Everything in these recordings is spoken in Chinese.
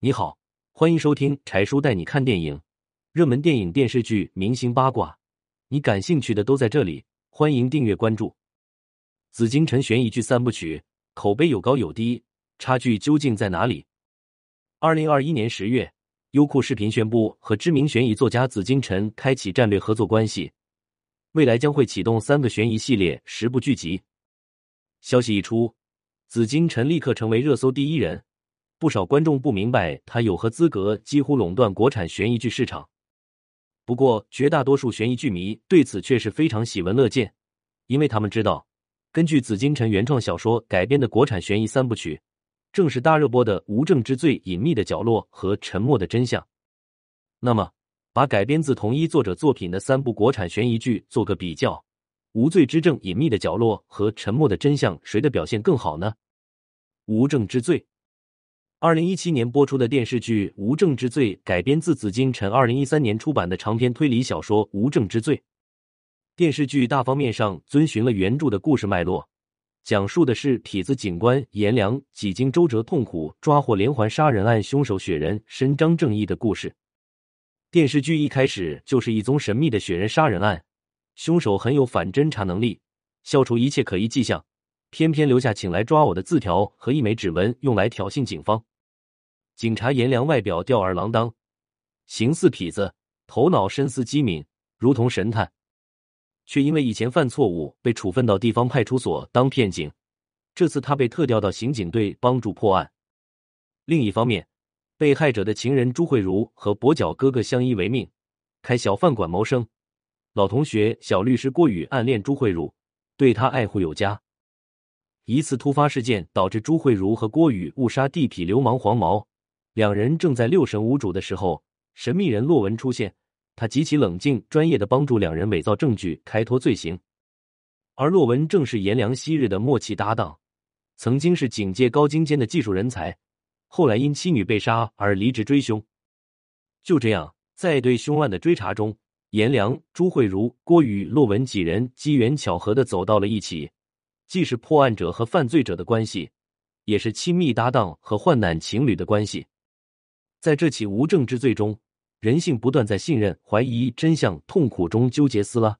你好，欢迎收听柴叔带你看电影，热门电影、电视剧、明星八卦，你感兴趣的都在这里。欢迎订阅关注。紫禁城悬疑剧三部曲口碑有高有低，差距究竟在哪里？二零二一年十月，优酷视频宣布和知名悬疑作家紫金陈开启战略合作关系，未来将会启动三个悬疑系列十部剧集。消息一出，紫金陈立刻成为热搜第一人。不少观众不明白他有何资格几乎垄断国产悬疑剧市场。不过，绝大多数悬疑剧迷对此却是非常喜闻乐见，因为他们知道，根据紫金陈原创小说改编的国产悬疑三部曲，正是大热播的《无证之罪》《隐秘的角落》和《沉默的真相》。那么，把改编自同一作者作品的三部国产悬疑剧做个比较，《无罪之证》《隐秘的角落》和《沉默的真相》，谁的表现更好呢？《无证之罪》。二零一七年播出的电视剧《无证之罪》改编自紫金陈二零一三年出版的长篇推理小说《无证之罪》。电视剧大方面上遵循了原著的故事脉络，讲述的是痞子警官颜良几经周折痛苦抓获连环杀人案凶手雪人，伸张正义的故事。电视剧一开始就是一宗神秘的雪人杀人案，凶手很有反侦查能力，消除一切可疑迹象。偏偏留下请来抓我的字条和一枚指纹，用来挑衅警方。警察颜良外表吊儿郎当，形似痞子，头脑深思机敏，如同神探，却因为以前犯错误被处分到地方派出所当片警。这次他被特调到刑警队帮助破案。另一方面，被害者的情人朱慧茹和跛脚哥哥相依为命，开小饭馆谋生。老同学小律师郭宇暗恋朱慧茹，对她爱护有加。一次突发事件导致朱慧茹和郭宇误杀地痞流氓黄毛，两人正在六神无主的时候，神秘人洛文出现，他极其冷静专业的帮助两人伪造证据，开脱罪行。而洛文正是颜良昔日的默契搭档，曾经是警界高精尖的技术人才，后来因妻女被杀而离职追凶。就这样，在对凶案的追查中，颜良、朱慧茹、郭宇、洛文几人机缘巧合的走到了一起。既是破案者和犯罪者的关系，也是亲密搭档和患难情侣的关系。在这起无证之罪中，人性不断在信任、怀疑、真相、痛苦中纠结撕拉。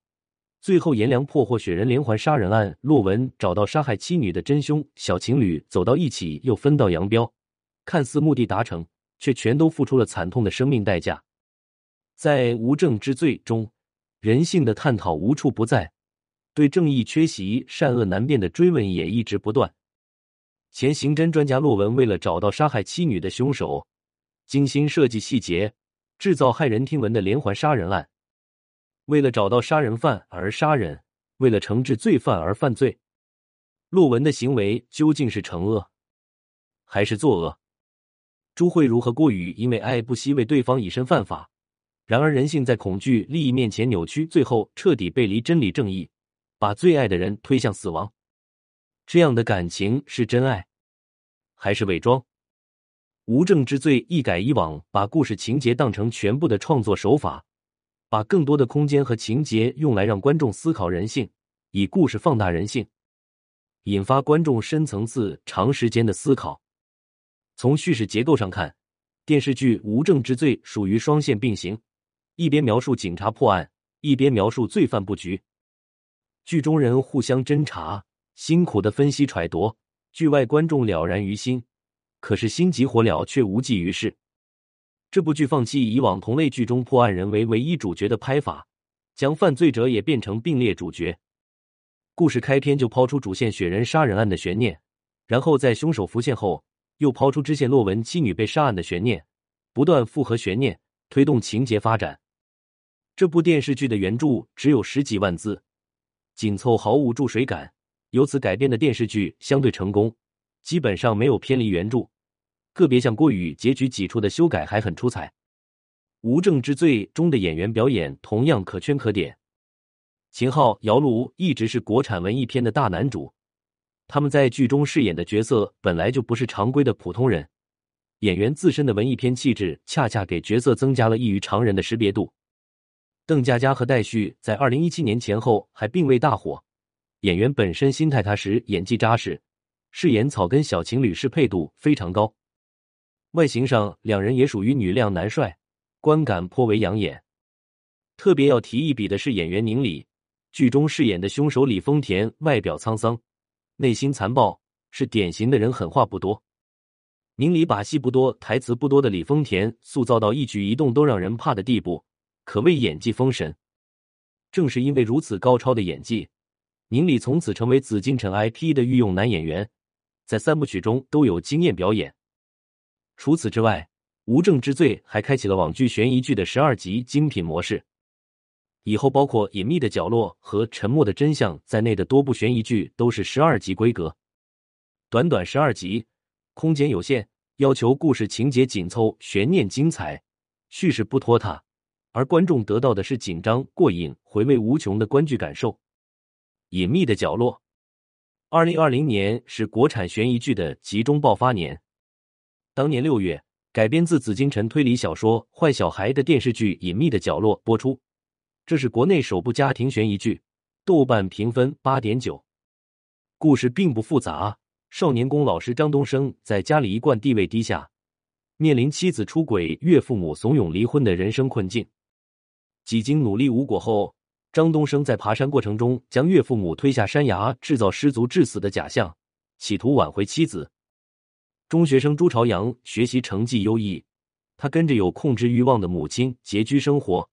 最后，颜良破获雪人连环杀人案，洛文找到杀害妻女的真凶，小情侣走到一起，又分道扬镳。看似目的达成，却全都付出了惨痛的生命代价。在无证之罪中，人性的探讨无处不在。对正义缺席、善恶难辨的追问也一直不断。前刑侦专家洛文为了找到杀害妻女的凶手，精心设计细节，制造骇人听闻的连环杀人案。为了找到杀人犯而杀人，为了惩治罪犯而犯罪，洛文的行为究竟是惩恶还是作恶？朱慧茹和郭宇因为爱不惜为对方以身犯法，然而人性在恐惧、利益面前扭曲，最后彻底背离真理正义。把最爱的人推向死亡，这样的感情是真爱，还是伪装？无证之罪一改以往把故事情节当成全部的创作手法，把更多的空间和情节用来让观众思考人性，以故事放大人性，引发观众深层次、长时间的思考。从叙事结构上看，电视剧《无证之罪》属于双线并行，一边描述警察破案，一边描述罪犯布局。剧中人互相侦查，辛苦的分析揣度，剧外观众了然于心，可是心急火燎却无济于事。这部剧放弃以往同类剧中破案人为唯一主角的拍法，将犯罪者也变成并列主角。故事开篇就抛出主线雪人杀人案的悬念，然后在凶手浮现后，又抛出支线洛文妻女被杀案的悬念，不断复合悬念，推动情节发展。这部电视剧的原著只有十几万字。紧凑毫无注水感，由此改编的电视剧相对成功，基本上没有偏离原著。个别像郭宇结局几处的修改还很出彩。《无证之罪》中的演员表演同样可圈可点。秦昊、姚璐一直是国产文艺片的大男主，他们在剧中饰演的角色本来就不是常规的普通人，演员自身的文艺片气质恰恰给角色增加了异于常人的识别度。邓家佳和戴旭在二零一七年前后还并未大火，演员本身心态踏实，演技扎实，饰演草根小情侣适配度非常高。外形上两人也属于女靓男帅，观感颇为养眼。特别要提一笔的是演员宁理，剧中饰演的凶手李丰田，外表沧桑，内心残暴，是典型的人狠话不多。宁理把戏不多、台词不多的李丰田塑造到一举一动都让人怕的地步，可谓演技封神。正是因为如此高超的演技，宁理从此成为紫禁城 IP 的御用男演员，在三部曲中都有惊艳表演。除此之外，《无证之罪》还开启了网剧悬疑剧的十二集精品模式，以后包括《隐秘的角落》和《沉默的真相》在内的多部悬疑剧都是十二集规格。短短十二集。空间有限，要求故事情节紧凑、悬念精彩、叙事不拖沓，而观众得到的是紧张、过瘾、回味无穷的观剧感受。隐秘的角落，二零二零年是国产悬疑剧的集中爆发年。当年六月，改编自紫禁城推理小说《坏小孩》的电视剧《隐秘的角落》播出，这是国内首部家庭悬疑剧，豆瓣评分八点九。故事并不复杂。少年宫老师张东升在家里一贯地位低下，面临妻子出轨、岳父母怂恿离婚的人生困境。几经努力无果后，张东升在爬山过程中将岳父母推下山崖，制造失足致死的假象，企图挽回妻子。中学生朱朝阳学习成绩优异，他跟着有控制欲望的母亲拮据生活。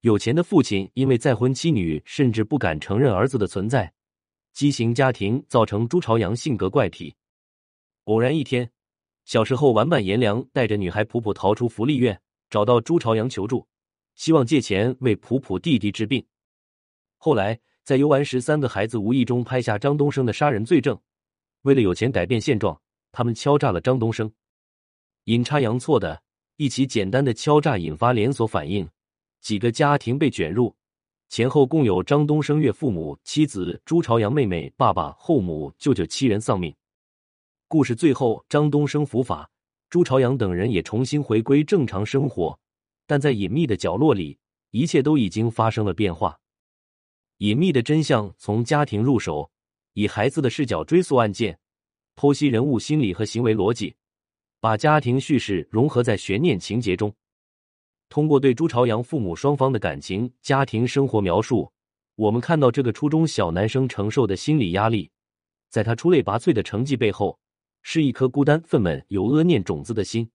有钱的父亲因为再婚妻女，甚至不敢承认儿子的存在。畸形家庭造成朱朝阳性格怪癖。偶然一天，小时候玩伴颜良带着女孩普普逃出福利院，找到朱朝阳求助，希望借钱为普普弟弟治病。后来在游玩时，三个孩子无意中拍下张东升的杀人罪证。为了有钱改变现状，他们敲诈了张东升。阴差阳错的一起简单的敲诈引发连锁反应，几个家庭被卷入。前后共有张东升岳父母、妻子朱朝阳妹妹、爸爸、后母、舅舅七人丧命。故事最后，张东升伏法，朱朝阳等人也重新回归正常生活。但在隐秘的角落里，一切都已经发生了变化。隐秘的真相从家庭入手，以孩子的视角追溯案件，剖析人物心理和行为逻辑，把家庭叙事融合在悬念情节中。通过对朱朝阳父母双方的感情、家庭生活描述，我们看到这个初中小男生承受的心理压力，在他出类拔萃的成绩背后，是一颗孤单、愤懑、有恶念种子的心。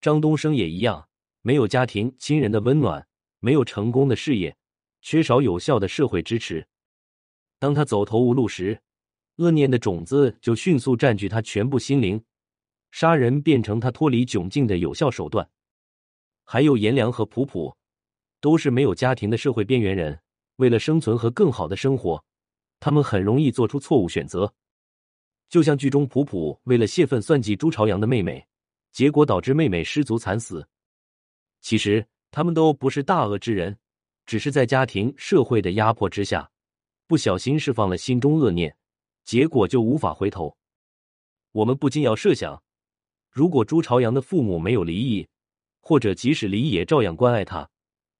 张东升也一样，没有家庭亲人的温暖，没有成功的事业，缺少有效的社会支持。当他走投无路时，恶念的种子就迅速占据他全部心灵，杀人变成他脱离窘境的有效手段。还有颜良和普普，都是没有家庭的社会边缘人。为了生存和更好的生活，他们很容易做出错误选择。就像剧中普普为了泄愤算计朱朝阳的妹妹，结果导致妹妹失足惨死。其实他们都不是大恶之人，只是在家庭、社会的压迫之下，不小心释放了心中恶念，结果就无法回头。我们不禁要设想，如果朱朝阳的父母没有离异。或者即使离异也照样关爱他。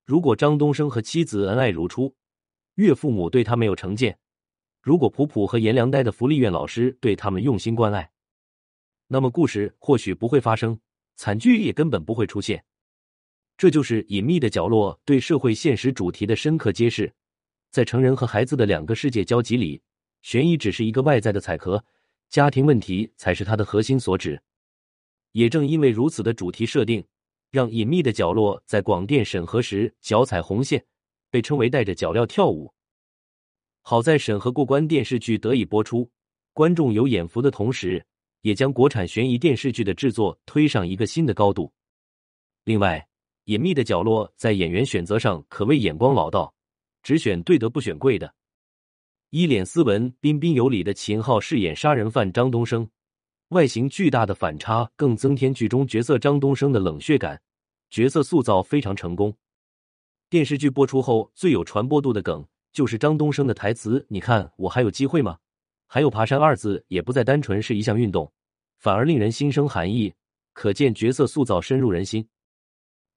如果张东升和妻子恩爱如初，岳父母对他没有成见；如果普普和颜良待的福利院老师对他们用心关爱，那么故事或许不会发生，惨剧也根本不会出现。这就是隐秘的角落对社会现实主题的深刻揭示。在成人和孩子的两个世界交集里，悬疑只是一个外在的彩壳，家庭问题才是它的核心所指。也正因为如此的主题设定。让隐秘的角落在广电审核时脚踩红线，被称为带着脚镣跳舞。好在审核过关，电视剧得以播出，观众有眼福的同时，也将国产悬疑电视剧的制作推上一个新的高度。另外，隐秘的角落在演员选择上可谓眼光老道，只选对的，不选贵的。一脸斯文、彬彬有礼的秦昊饰演杀人犯张东升。外形巨大的反差，更增添剧中角色张东升的冷血感，角色塑造非常成功。电视剧播出后，最有传播度的梗就是张东升的台词：“你看我还有机会吗？”还有“爬山”二字也不再单纯是一项运动，反而令人心生寒意，可见角色塑造深入人心。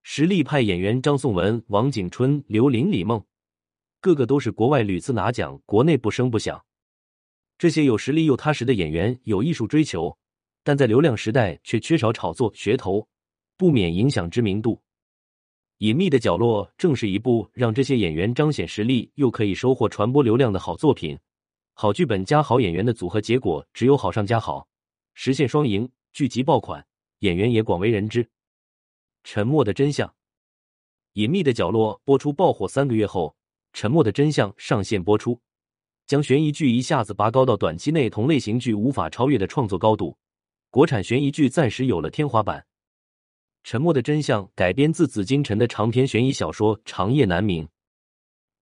实力派演员张颂文、王景春、刘琳、李梦，个个都是国外屡次拿奖，国内不声不响。这些有实力又踏实的演员有艺术追求，但在流量时代却缺少炒作噱头，不免影响知名度。隐秘的角落正是一部让这些演员彰显实力又可以收获传播流量的好作品。好剧本加好演员的组合，结果只有好上加好，实现双赢，剧集爆款，演员也广为人知。沉默的真相，隐秘的角落播出爆火三个月后，沉默的真相上线播出，将悬疑剧一下子拔高到短期内同类型剧无法超越的创作高度，国产悬疑剧暂时有了天花板。《沉默的真相》改编自紫金陈的长篇悬疑小说《长夜难明》。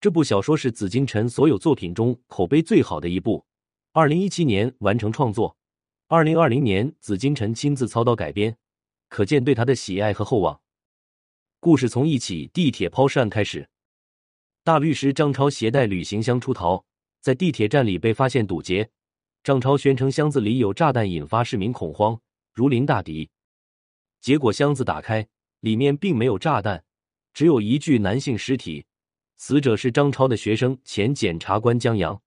这部小说是紫金陈所有作品中口碑最好的一部。二零一七年完成创作，二零二零年紫金陈亲自操刀改编，可见对他的喜爱和厚望。故事从一起地铁抛尸案开始。大律师张超携带旅行箱出逃，在地铁站里被发现堵截。张超宣称箱子里有炸弹，引发市民恐慌，如临大敌。结果箱子打开，里面并没有炸弹，只有一具男性尸体。死者是张超的学生，前检察官江阳。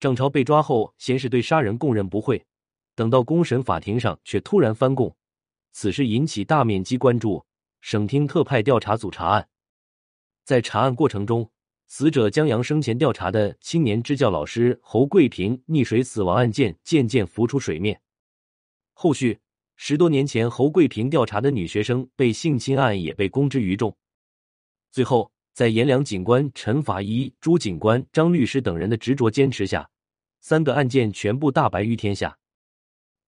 张超被抓后，先是对杀人供认不讳，等到公审法庭上，却突然翻供。此事引起大面积关注，省厅特派调查组查案。在查案过程中，死者江阳生前调查的青年支教老师侯桂平溺水死亡案件渐渐浮出水面。后续。十多年前，侯桂平调查的女学生被性侵案也被公之于众。最后，在阎良警官、陈法医、朱警官、张律师等人的执着坚持下，三个案件全部大白于天下。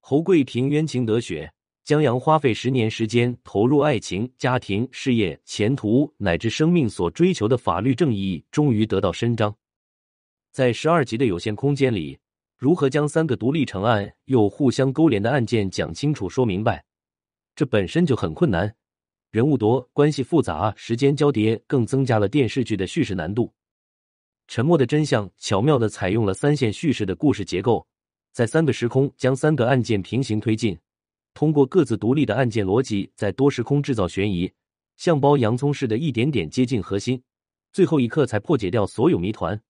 侯桂平冤情得雪，江阳花费十年时间投入爱情、家庭、事业、前途乃至生命所追求的法律正义，终于得到伸张。在十二集的有限空间里。如何将三个独立成案又互相勾连的案件讲清楚、说明白，这本身就很困难。人物多，关系复杂，时间交叠，更增加了电视剧的叙事难度。《沉默的真相》巧妙的采用了三线叙事的故事结构，在三个时空将三个案件平行推进，通过各自独立的案件逻辑，在多时空制造悬疑，像剥洋葱似的，一点点接近核心，最后一刻才破解掉所有谜团。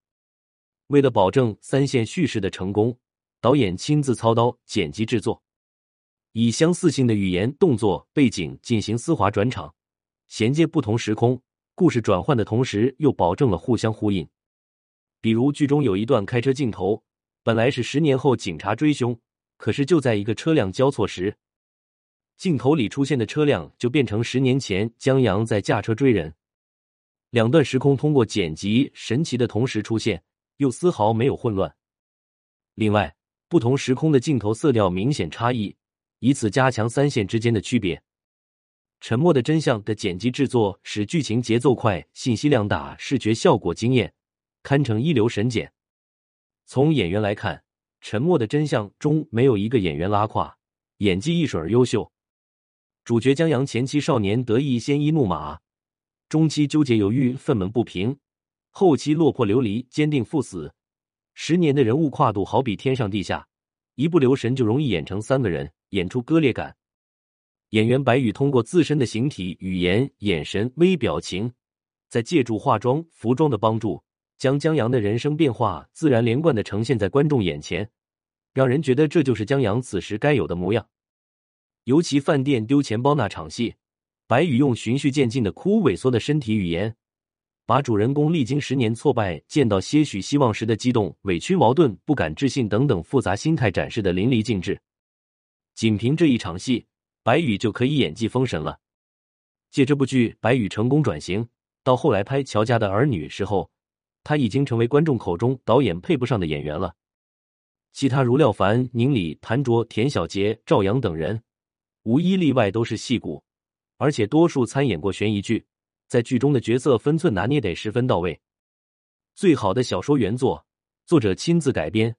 为了保证三线叙事的成功，导演亲自操刀剪辑制作，以相似性的语言、动作、背景进行丝滑转场，衔接不同时空，故事转换的同时又保证了互相呼应。比如剧中有一段开车镜头，本来是十年后警察追凶，可是就在一个车辆交错时，镜头里出现的车辆就变成十年前江阳在驾车追人。两段时空通过剪辑神奇的同时出现。又丝毫没有混乱。另外，不同时空的镜头色调明显差异，以此加强三线之间的区别。《沉默的真相》的剪辑制作使剧情节奏快、信息量大、视觉效果惊艳，堪称一流神剪。从演员来看，《沉默的真相》中没有一个演员拉胯，演技一水儿优秀。主角江阳前期少年得意、鲜衣怒马，中期纠结犹豫、愤懑不平。后期落魄流离，坚定赴死。十年的人物跨度好比天上地下，一不留神就容易演成三个人，演出割裂感。演员白宇通过自身的形体、语言、眼神、微表情，再借助化妆、服装的帮助，将江阳的人生变化自然连贯的呈现在观众眼前，让人觉得这就是江阳此时该有的模样。尤其饭店丢钱包那场戏，白宇用循序渐进的哭萎缩的身体语言。把主人公历经十年挫败，见到些许希望时的激动、委屈、矛盾、不敢置信等等复杂心态展示的淋漓尽致。仅凭这一场戏，白宇就可以演技封神了。借这部剧，白宇成功转型，到后来拍《乔家的儿女》时候，他已经成为观众口中导演配不上的演员了。其他如廖凡、宁理、谭卓、田小杰、赵阳等人，无一例外都是戏骨，而且多数参演过悬疑剧。在剧中的角色分寸拿捏得十分到位，最好的小说原作，作者亲自改编，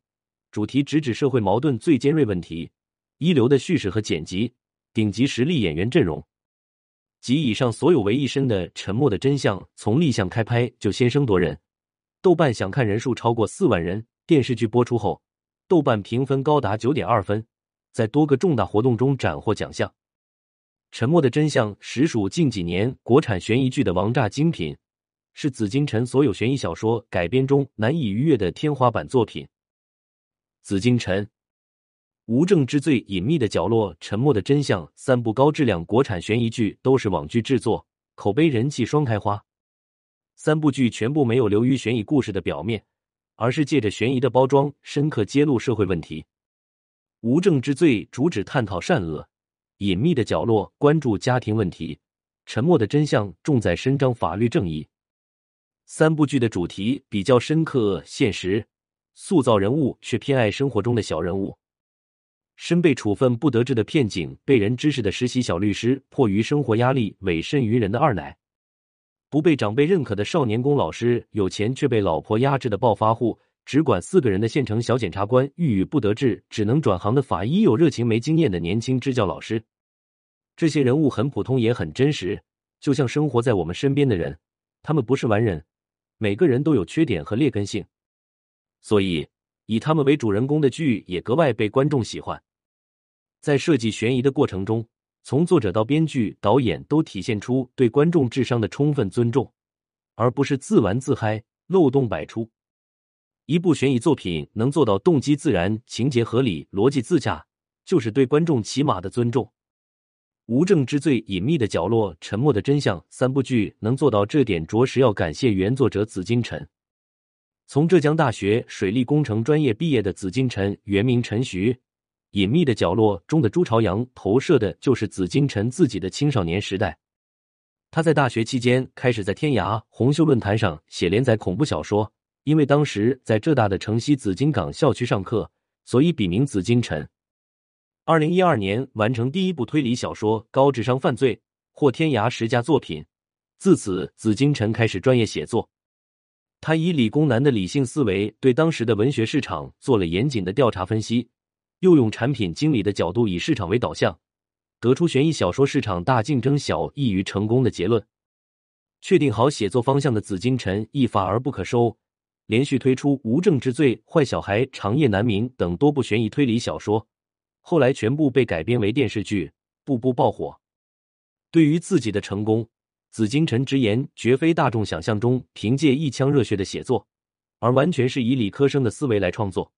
主题直指社会矛盾最尖锐问题，一流的叙事和剪辑，顶级实力演员阵容，及以上所有为一身的《沉默的真相》，从立项开拍就先声夺人，豆瓣想看人数超过四万人。电视剧播出后，豆瓣评分高达九点二分，在多个重大活动中斩获奖项。《沉默的真相》实属近几年国产悬疑剧的王炸精品，是紫金陈所有悬疑小说改编中难以逾越的天花板作品。紫金陈无证之罪、隐秘的角落、沉默的真相三部高质量国产悬疑剧都是网剧制作，口碑人气双开花。三部剧全部没有流于悬疑故事的表面，而是借着悬疑的包装，深刻揭露社会问题。无证之罪主旨探讨善恶，隐秘的角落关注家庭问题，沉默的真相重在伸张法律正义。三部剧的主题比较深刻、现实，塑造人物却偏爱生活中的小人物。身被处分不得志的片警，被人指使的实习小律师，迫于生活压力委身于人的二奶，不被长辈认可的少年宫老师，有钱却被老婆压制的暴发户，只管四个人的县城小检察官，郁郁不得志只能转行的法医，有热情没经验的年轻支教老师。这些人物很普通，也很真实，就像生活在我们身边的人。他们不是完人，每个人都有缺点和劣根性，所以以他们为主人公的剧也格外被观众喜欢。在设计悬疑的过程中，从作者到编剧、导演都体现出对观众智商的充分尊重，而不是自玩自嗨、漏洞百出。一部悬疑作品能做到动机自然、情节合理、逻辑自洽，就是对观众起码的尊重。无证之罪、隐秘的角落、沉默的真相三部剧能做到这点，着实要感谢原作者紫金陈。从浙江大学水利工程专业毕业的紫金陈，原名陈徐。隐秘的角落中的朱朝阳投射的就是紫金陈自己的青少年时代。他在大学期间开始在天涯红袖论坛上写连载恐怖小说，因为当时在浙大的城西紫金港校区上课，所以笔名紫金陈。二零一二年完成第一部推理小说《高智商犯罪》，获天涯十佳作品。自此，紫金陈开始专业写作。他以理工男的理性思维，对当时的文学市场做了严谨的调查分析。又用产品经理的角度，以市场为导向，得出悬疑小说市场大竞争小，易于成功的结论。确定好写作方向的紫金陈一发而不可收，连续推出《无证之罪》《坏小孩》《长夜难明》等多部悬疑推理小说，后来全部被改编为电视剧，步步爆火。对于自己的成功，紫金陈直言，绝非大众想象中凭借一腔热血的写作，而完全是以理科生的思维来创作。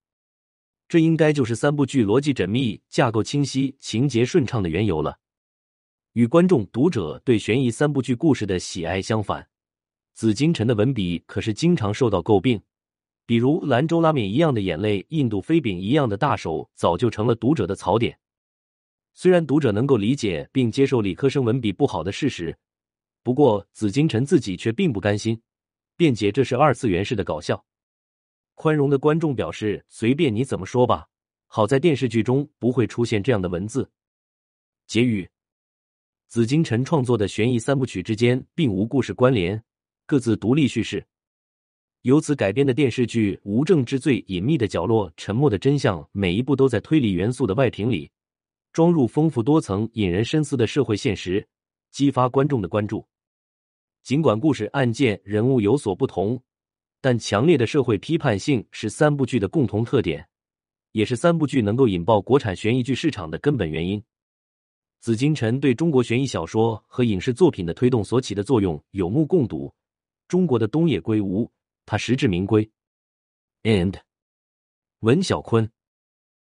这应该就是三部剧逻辑缜密、架构清晰、情节顺畅的缘由了。与观众、读者对悬疑三部剧故事的喜爱相反，紫金陈的文笔可是经常受到诟病。比如兰州拉面一样的眼泪、印度飞饼一样的大手，早就成了读者的槽点。虽然读者能够理解并接受理科生文笔不好的事实，不过紫金陈自己却并不甘心，辩解这是二次元式的搞笑。宽容的观众表示：“随便你怎么说吧。”好在电视剧中不会出现这样的文字。结语：紫金陈创作的悬疑三部曲之间并无故事关联，各自独立叙事。由此改编的电视剧《无证之罪》《隐秘的角落》《沉默的真相》，每一部都在推理元素的外屏里装入丰富多层、引人深思的社会现实，激发观众的关注。尽管故事、案件、人物有所不同。但强烈的社会批判性是三部剧的共同特点，也是三部剧能够引爆国产悬疑剧市场的根本原因。紫金陈对中国悬疑小说和影视作品的推动所起的作用有目共睹。中国的东野圭吾，他实至名归。And 文小坤。